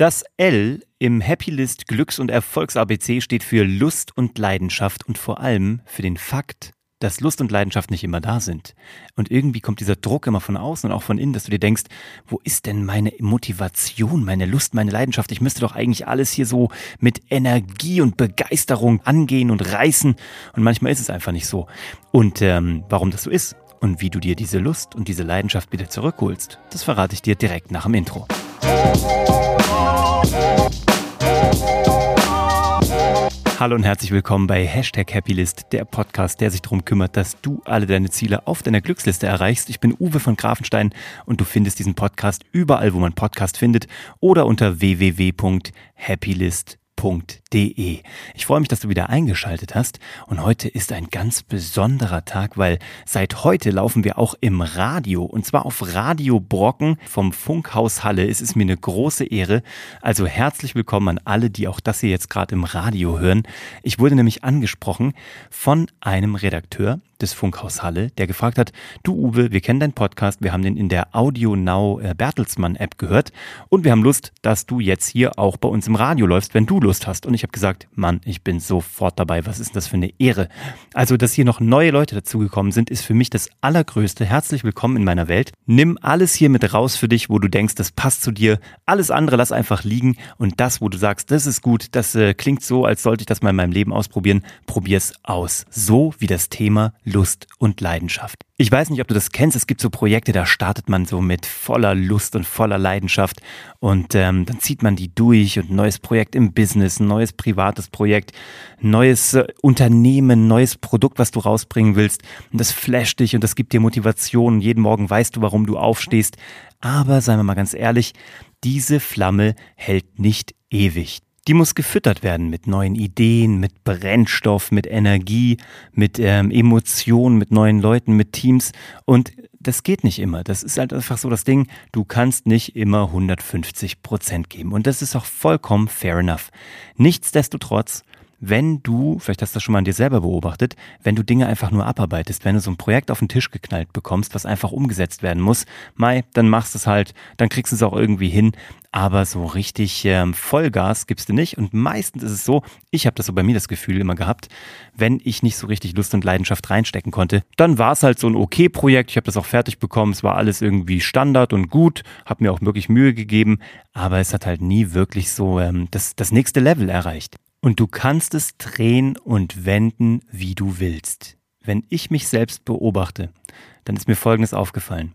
Das L im Happy List Glücks- und Erfolgs-ABC steht für Lust und Leidenschaft und vor allem für den Fakt, dass Lust und Leidenschaft nicht immer da sind. Und irgendwie kommt dieser Druck immer von außen und auch von innen, dass du dir denkst, wo ist denn meine Motivation, meine Lust, meine Leidenschaft? Ich müsste doch eigentlich alles hier so mit Energie und Begeisterung angehen und reißen. Und manchmal ist es einfach nicht so. Und ähm, warum das so ist und wie du dir diese Lust und diese Leidenschaft wieder zurückholst, das verrate ich dir direkt nach dem Intro. Hallo und herzlich willkommen bei Hashtag Happylist, der Podcast, der sich darum kümmert, dass du alle deine Ziele auf deiner Glücksliste erreichst. Ich bin Uwe von Grafenstein und du findest diesen Podcast überall, wo man Podcast findet oder unter www.happylist.com www.ftf.de. Ich freue mich, dass du wieder eingeschaltet hast und heute ist ein ganz besonderer Tag, weil seit heute laufen wir auch im Radio und zwar auf Radio Brocken vom Funkhaus Halle. Es ist mir eine große Ehre. Also herzlich willkommen an alle, die auch das hier jetzt gerade im Radio hören. Ich wurde nämlich angesprochen von einem Redakteur, des Funkhaus Halle, der gefragt hat, du Uwe, wir kennen deinen Podcast, wir haben den in der Audio Now äh, Bertelsmann App gehört und wir haben Lust, dass du jetzt hier auch bei uns im Radio läufst, wenn du Lust hast. Und ich habe gesagt, Mann, ich bin sofort dabei. Was ist denn das für eine Ehre? Also, dass hier noch neue Leute dazugekommen sind, ist für mich das Allergrößte. Herzlich willkommen in meiner Welt. Nimm alles hier mit raus für dich, wo du denkst, das passt zu dir. Alles andere lass einfach liegen und das, wo du sagst, das ist gut, das äh, klingt so, als sollte ich das mal in meinem Leben ausprobieren, probier's aus. So wie das Thema Lust und Leidenschaft. Ich weiß nicht, ob du das kennst. Es gibt so Projekte, da startet man so mit voller Lust und voller Leidenschaft und ähm, dann zieht man die durch und neues Projekt im Business, neues privates Projekt, neues äh, Unternehmen, neues Produkt, was du rausbringen willst. Und das flasht dich und das gibt dir Motivation. jeden Morgen weißt du, warum du aufstehst. Aber seien wir mal ganz ehrlich, diese Flamme hält nicht ewig. Die muss gefüttert werden mit neuen Ideen, mit Brennstoff, mit Energie, mit ähm, Emotionen, mit neuen Leuten, mit Teams. Und das geht nicht immer. Das ist halt einfach so das Ding. Du kannst nicht immer 150 Prozent geben. Und das ist auch vollkommen fair enough. Nichtsdestotrotz wenn du, vielleicht hast du das schon mal an dir selber beobachtet, wenn du Dinge einfach nur abarbeitest, wenn du so ein Projekt auf den Tisch geknallt bekommst, was einfach umgesetzt werden muss, Mai, dann machst du es halt, dann kriegst du es auch irgendwie hin, aber so richtig ähm, Vollgas gibst du nicht. Und meistens ist es so, ich habe das so bei mir das Gefühl immer gehabt, wenn ich nicht so richtig Lust und Leidenschaft reinstecken konnte, dann war es halt so ein okay Projekt. Ich habe das auch fertig bekommen. Es war alles irgendwie Standard und gut, habe mir auch wirklich Mühe gegeben, aber es hat halt nie wirklich so ähm, das, das nächste Level erreicht. Und du kannst es drehen und wenden, wie du willst. Wenn ich mich selbst beobachte, dann ist mir Folgendes aufgefallen.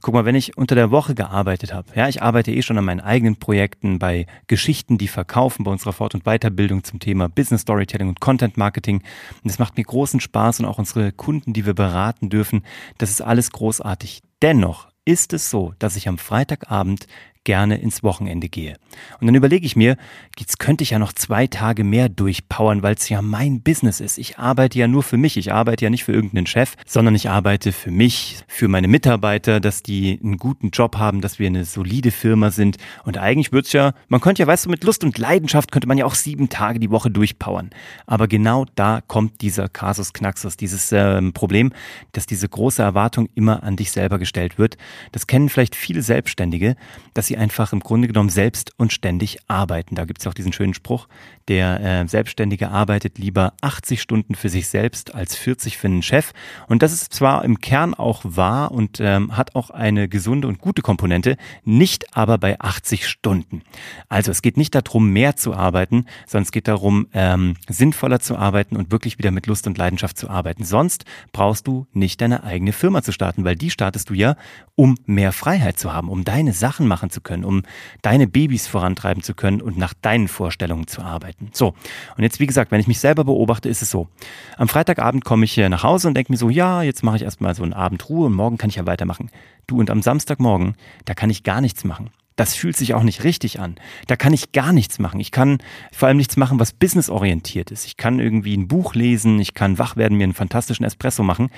Guck mal, wenn ich unter der Woche gearbeitet habe, ja, ich arbeite eh schon an meinen eigenen Projekten bei Geschichten, die verkaufen, bei unserer Fort- und Weiterbildung zum Thema Business Storytelling und Content Marketing. Und es macht mir großen Spaß und auch unsere Kunden, die wir beraten dürfen, das ist alles großartig. Dennoch ist es so, dass ich am Freitagabend gerne ins Wochenende gehe. Und dann überlege ich mir, jetzt könnte ich ja noch zwei Tage mehr durchpowern, weil es ja mein Business ist. Ich arbeite ja nur für mich. Ich arbeite ja nicht für irgendeinen Chef, sondern ich arbeite für mich, für meine Mitarbeiter, dass die einen guten Job haben, dass wir eine solide Firma sind. Und eigentlich würde es ja, man könnte ja, weißt du, mit Lust und Leidenschaft könnte man ja auch sieben Tage die Woche durchpowern. Aber genau da kommt dieser Kasus Knaxus, dieses ähm, Problem, dass diese große Erwartung immer an dich selber gestellt wird. Das kennen vielleicht viele Selbstständige, dass sie sie einfach im Grunde genommen selbst und ständig arbeiten. Da gibt es auch diesen schönen Spruch, der äh, Selbstständige arbeitet lieber 80 Stunden für sich selbst als 40 für einen Chef. Und das ist zwar im Kern auch wahr und ähm, hat auch eine gesunde und gute Komponente, nicht aber bei 80 Stunden. Also es geht nicht darum, mehr zu arbeiten, sondern es geht darum, ähm, sinnvoller zu arbeiten und wirklich wieder mit Lust und Leidenschaft zu arbeiten. Sonst brauchst du nicht deine eigene Firma zu starten, weil die startest du ja, um mehr Freiheit zu haben, um deine Sachen machen zu können, um deine Babys vorantreiben zu können und nach deinen Vorstellungen zu arbeiten. So, und jetzt wie gesagt, wenn ich mich selber beobachte, ist es so. Am Freitagabend komme ich hier nach Hause und denke mir so, ja, jetzt mache ich erstmal so einen Abend Ruhe und morgen kann ich ja weitermachen. Du, und am Samstagmorgen, da kann ich gar nichts machen. Das fühlt sich auch nicht richtig an. Da kann ich gar nichts machen. Ich kann vor allem nichts machen, was businessorientiert ist. Ich kann irgendwie ein Buch lesen, ich kann wach werden, mir einen fantastischen Espresso machen.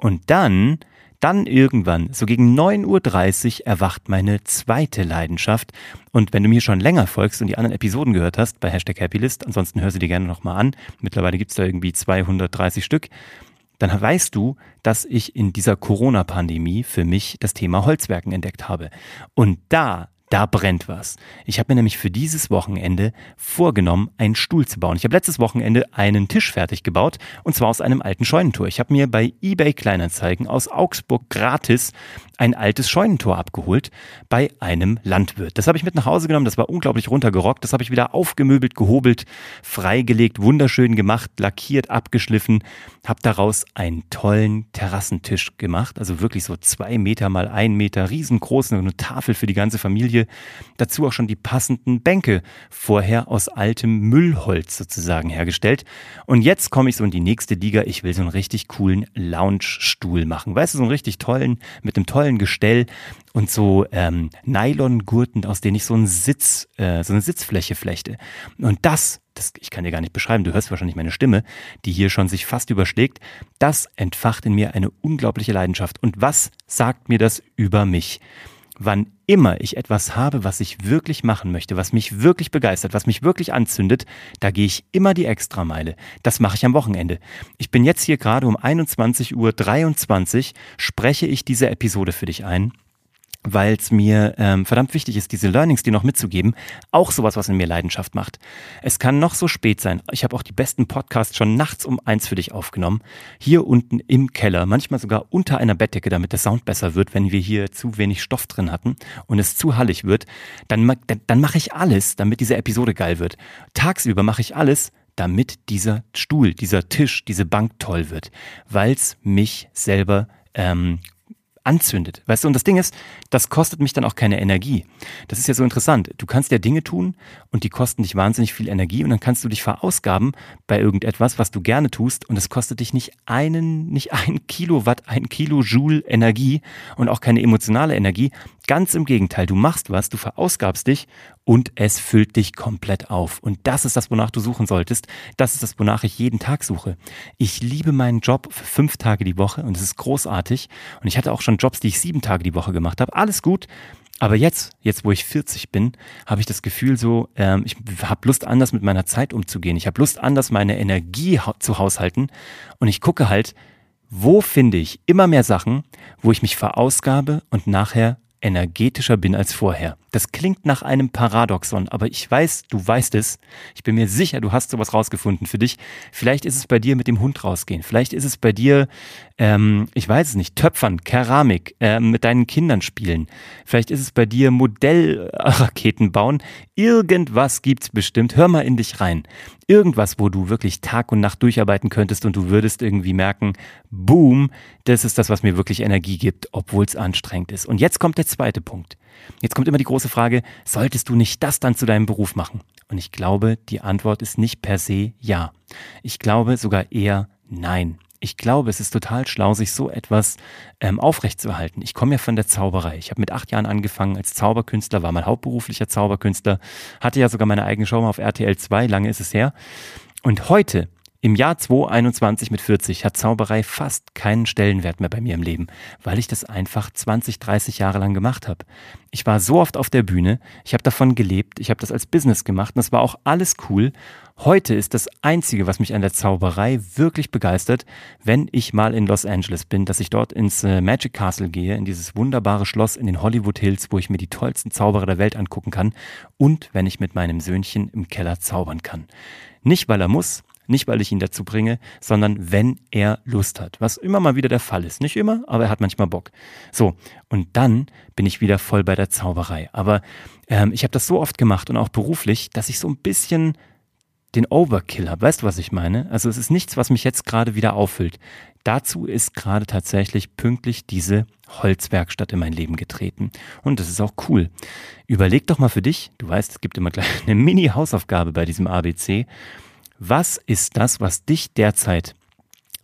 Und dann dann irgendwann, so gegen 9.30 Uhr, erwacht meine zweite Leidenschaft. Und wenn du mir schon länger folgst und die anderen Episoden gehört hast bei Hashtag Happylist, ansonsten hör sie dir gerne nochmal an. Mittlerweile gibt's da irgendwie 230 Stück. Dann weißt du, dass ich in dieser Corona-Pandemie für mich das Thema Holzwerken entdeckt habe. Und da da brennt was. Ich habe mir nämlich für dieses Wochenende vorgenommen, einen Stuhl zu bauen. Ich habe letztes Wochenende einen Tisch fertig gebaut und zwar aus einem alten Scheunentor. Ich habe mir bei eBay Kleinanzeigen aus Augsburg gratis ein altes Scheunentor abgeholt bei einem Landwirt. Das habe ich mit nach Hause genommen, das war unglaublich runtergerockt, das habe ich wieder aufgemöbelt, gehobelt, freigelegt, wunderschön gemacht, lackiert, abgeschliffen, habe daraus einen tollen Terrassentisch gemacht, also wirklich so zwei Meter mal ein Meter, riesengroß, eine Tafel für die ganze Familie. Dazu auch schon die passenden Bänke, vorher aus altem Müllholz sozusagen hergestellt. Und jetzt komme ich so in die nächste Liga. Ich will so einen richtig coolen Lounge-Stuhl machen. Weißt du, so einen richtig tollen, mit einem tollen Gestell und so ähm, Nylon-Gurten, aus denen ich so einen Sitz, äh, so eine Sitzfläche flechte. Und das das, ich kann dir gar nicht beschreiben, du hörst wahrscheinlich meine Stimme, die hier schon sich fast überschlägt, das entfacht in mir eine unglaubliche Leidenschaft. Und was sagt mir das über mich? Wann immer ich etwas habe, was ich wirklich machen möchte, was mich wirklich begeistert, was mich wirklich anzündet, da gehe ich immer die Extrameile. Das mache ich am Wochenende. Ich bin jetzt hier gerade um 21.23 Uhr, spreche ich diese Episode für dich ein weil es mir ähm, verdammt wichtig ist, diese Learnings dir noch mitzugeben, auch sowas, was in mir Leidenschaft macht. Es kann noch so spät sein. Ich habe auch die besten Podcasts schon nachts um eins für dich aufgenommen. Hier unten im Keller, manchmal sogar unter einer Bettdecke, damit der Sound besser wird, wenn wir hier zu wenig Stoff drin hatten und es zu hallig wird. Dann, dann, dann mache ich alles, damit diese Episode geil wird. Tagsüber mache ich alles, damit dieser Stuhl, dieser Tisch, diese Bank toll wird, weil es mich selber ähm, anzündet. Weißt du, und das Ding ist, das kostet mich dann auch keine Energie. Das ist ja so interessant. Du kannst ja Dinge tun und die kosten dich wahnsinnig viel Energie und dann kannst du dich verausgaben bei irgendetwas, was du gerne tust und es kostet dich nicht einen, nicht ein Kilowatt, ein Kilojoule Energie und auch keine emotionale Energie. Ganz im Gegenteil, du machst was, du verausgabst dich und es füllt dich komplett auf. Und das ist das, wonach du suchen solltest. Das ist das, wonach ich jeden Tag suche. Ich liebe meinen Job für fünf Tage die Woche und es ist großartig. Und ich hatte auch schon Jobs, die ich sieben Tage die Woche gemacht habe. Alles gut. Aber jetzt, jetzt wo ich 40 bin, habe ich das Gefühl so, ähm, ich habe Lust anders mit meiner Zeit umzugehen. Ich habe Lust anders meine Energie ha zu haushalten. Und ich gucke halt, wo finde ich immer mehr Sachen, wo ich mich verausgabe und nachher energetischer bin als vorher. Das klingt nach einem Paradoxon, aber ich weiß, du weißt es. Ich bin mir sicher, du hast sowas rausgefunden für dich. Vielleicht ist es bei dir mit dem Hund rausgehen. Vielleicht ist es bei dir, ähm, ich weiß es nicht, Töpfern, Keramik, äh, mit deinen Kindern spielen. Vielleicht ist es bei dir Modellraketen bauen. Irgendwas gibt's bestimmt. Hör mal in dich rein. Irgendwas, wo du wirklich Tag und Nacht durcharbeiten könntest und du würdest irgendwie merken, boom, das ist das, was mir wirklich Energie gibt, obwohl es anstrengend ist. Und jetzt kommt der zweite Punkt. Jetzt kommt immer die große Frage, solltest du nicht das dann zu deinem Beruf machen? Und ich glaube, die Antwort ist nicht per se ja. Ich glaube sogar eher nein. Ich glaube, es ist total schlau, sich so etwas ähm, aufrechtzuerhalten. Ich komme ja von der Zauberei. Ich habe mit acht Jahren angefangen als Zauberkünstler, war mal hauptberuflicher Zauberkünstler, hatte ja sogar meine eigene Show mal auf RTL 2, lange ist es her. Und heute im Jahr 2021 mit 40 hat Zauberei fast keinen Stellenwert mehr bei mir im Leben, weil ich das einfach 20, 30 Jahre lang gemacht habe. Ich war so oft auf der Bühne, ich habe davon gelebt, ich habe das als Business gemacht und das war auch alles cool. Heute ist das Einzige, was mich an der Zauberei wirklich begeistert, wenn ich mal in Los Angeles bin, dass ich dort ins äh, Magic Castle gehe, in dieses wunderbare Schloss in den Hollywood Hills, wo ich mir die tollsten Zauberer der Welt angucken kann und wenn ich mit meinem Söhnchen im Keller zaubern kann. Nicht, weil er muss, nicht, weil ich ihn dazu bringe, sondern wenn er Lust hat. Was immer mal wieder der Fall ist. Nicht immer, aber er hat manchmal Bock. So, und dann bin ich wieder voll bei der Zauberei. Aber ähm, ich habe das so oft gemacht und auch beruflich, dass ich so ein bisschen den Overkill habe. Weißt du, was ich meine? Also es ist nichts, was mich jetzt gerade wieder auffüllt. Dazu ist gerade tatsächlich pünktlich diese Holzwerkstatt in mein Leben getreten. Und das ist auch cool. Überleg doch mal für dich, du weißt, es gibt immer gleich eine Mini-Hausaufgabe bei diesem ABC. Was ist das, was dich derzeit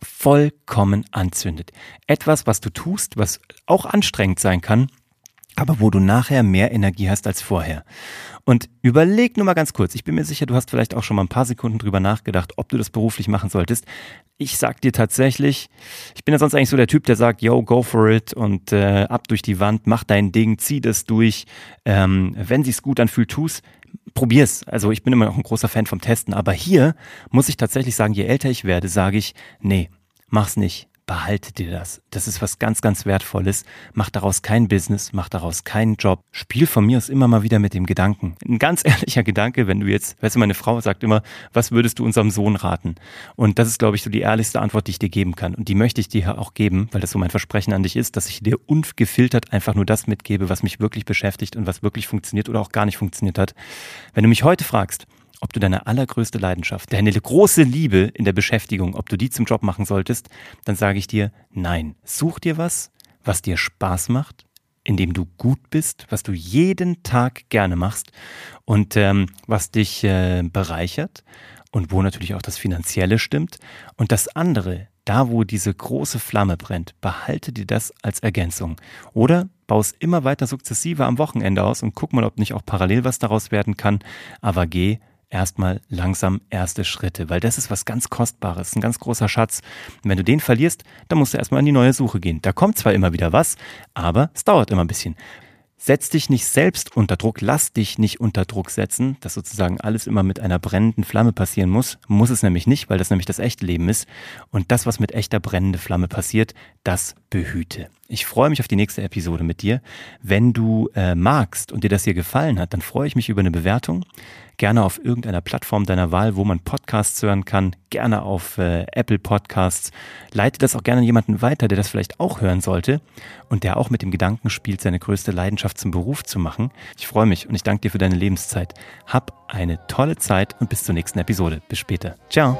vollkommen anzündet? Etwas, was du tust, was auch anstrengend sein kann, aber wo du nachher mehr Energie hast als vorher. Und überleg nur mal ganz kurz. Ich bin mir sicher, du hast vielleicht auch schon mal ein paar Sekunden drüber nachgedacht, ob du das beruflich machen solltest. Ich sag dir tatsächlich, ich bin ja sonst eigentlich so der Typ, der sagt, yo, go for it und äh, ab durch die Wand, mach dein Ding, zieh das durch. Ähm, wenn sich's gut anfühlt, tu's probier's. Also ich bin immer noch ein großer Fan vom Testen, aber hier muss ich tatsächlich sagen, je älter ich werde, sage ich, nee, mach's nicht behalte dir das. Das ist was ganz, ganz Wertvolles. Mach daraus kein Business, mach daraus keinen Job. Spiel von mir aus immer mal wieder mit dem Gedanken. Ein ganz ehrlicher Gedanke, wenn du jetzt, weißt du, meine Frau sagt immer, was würdest du unserem Sohn raten? Und das ist, glaube ich, so die ehrlichste Antwort, die ich dir geben kann. Und die möchte ich dir auch geben, weil das so mein Versprechen an dich ist, dass ich dir ungefiltert einfach nur das mitgebe, was mich wirklich beschäftigt und was wirklich funktioniert oder auch gar nicht funktioniert hat. Wenn du mich heute fragst, ob du deine allergrößte Leidenschaft, deine große Liebe in der Beschäftigung, ob du die zum Job machen solltest, dann sage ich dir, nein. Such dir was, was dir Spaß macht, in dem du gut bist, was du jeden Tag gerne machst und ähm, was dich äh, bereichert und wo natürlich auch das Finanzielle stimmt. Und das andere, da wo diese große Flamme brennt, behalte dir das als Ergänzung. Oder baust immer weiter sukzessive am Wochenende aus und guck mal, ob nicht auch parallel was daraus werden kann. Aber geh erstmal langsam erste Schritte, weil das ist was ganz Kostbares, ein ganz großer Schatz. Und wenn du den verlierst, dann musst du erstmal in die neue Suche gehen. Da kommt zwar immer wieder was, aber es dauert immer ein bisschen. Setz dich nicht selbst unter Druck, lass dich nicht unter Druck setzen, dass sozusagen alles immer mit einer brennenden Flamme passieren muss. Muss es nämlich nicht, weil das nämlich das echte Leben ist. Und das, was mit echter brennende Flamme passiert, das behüte. Ich freue mich auf die nächste Episode mit dir. Wenn du äh, magst und dir das hier gefallen hat, dann freue ich mich über eine Bewertung. Gerne auf irgendeiner Plattform deiner Wahl, wo man Podcasts hören kann. Gerne auf äh, Apple Podcasts. Leite das auch gerne an jemanden weiter, der das vielleicht auch hören sollte und der auch mit dem Gedanken spielt, seine größte Leidenschaft zum Beruf zu machen. Ich freue mich und ich danke dir für deine Lebenszeit. Hab eine tolle Zeit und bis zur nächsten Episode. Bis später. Ciao.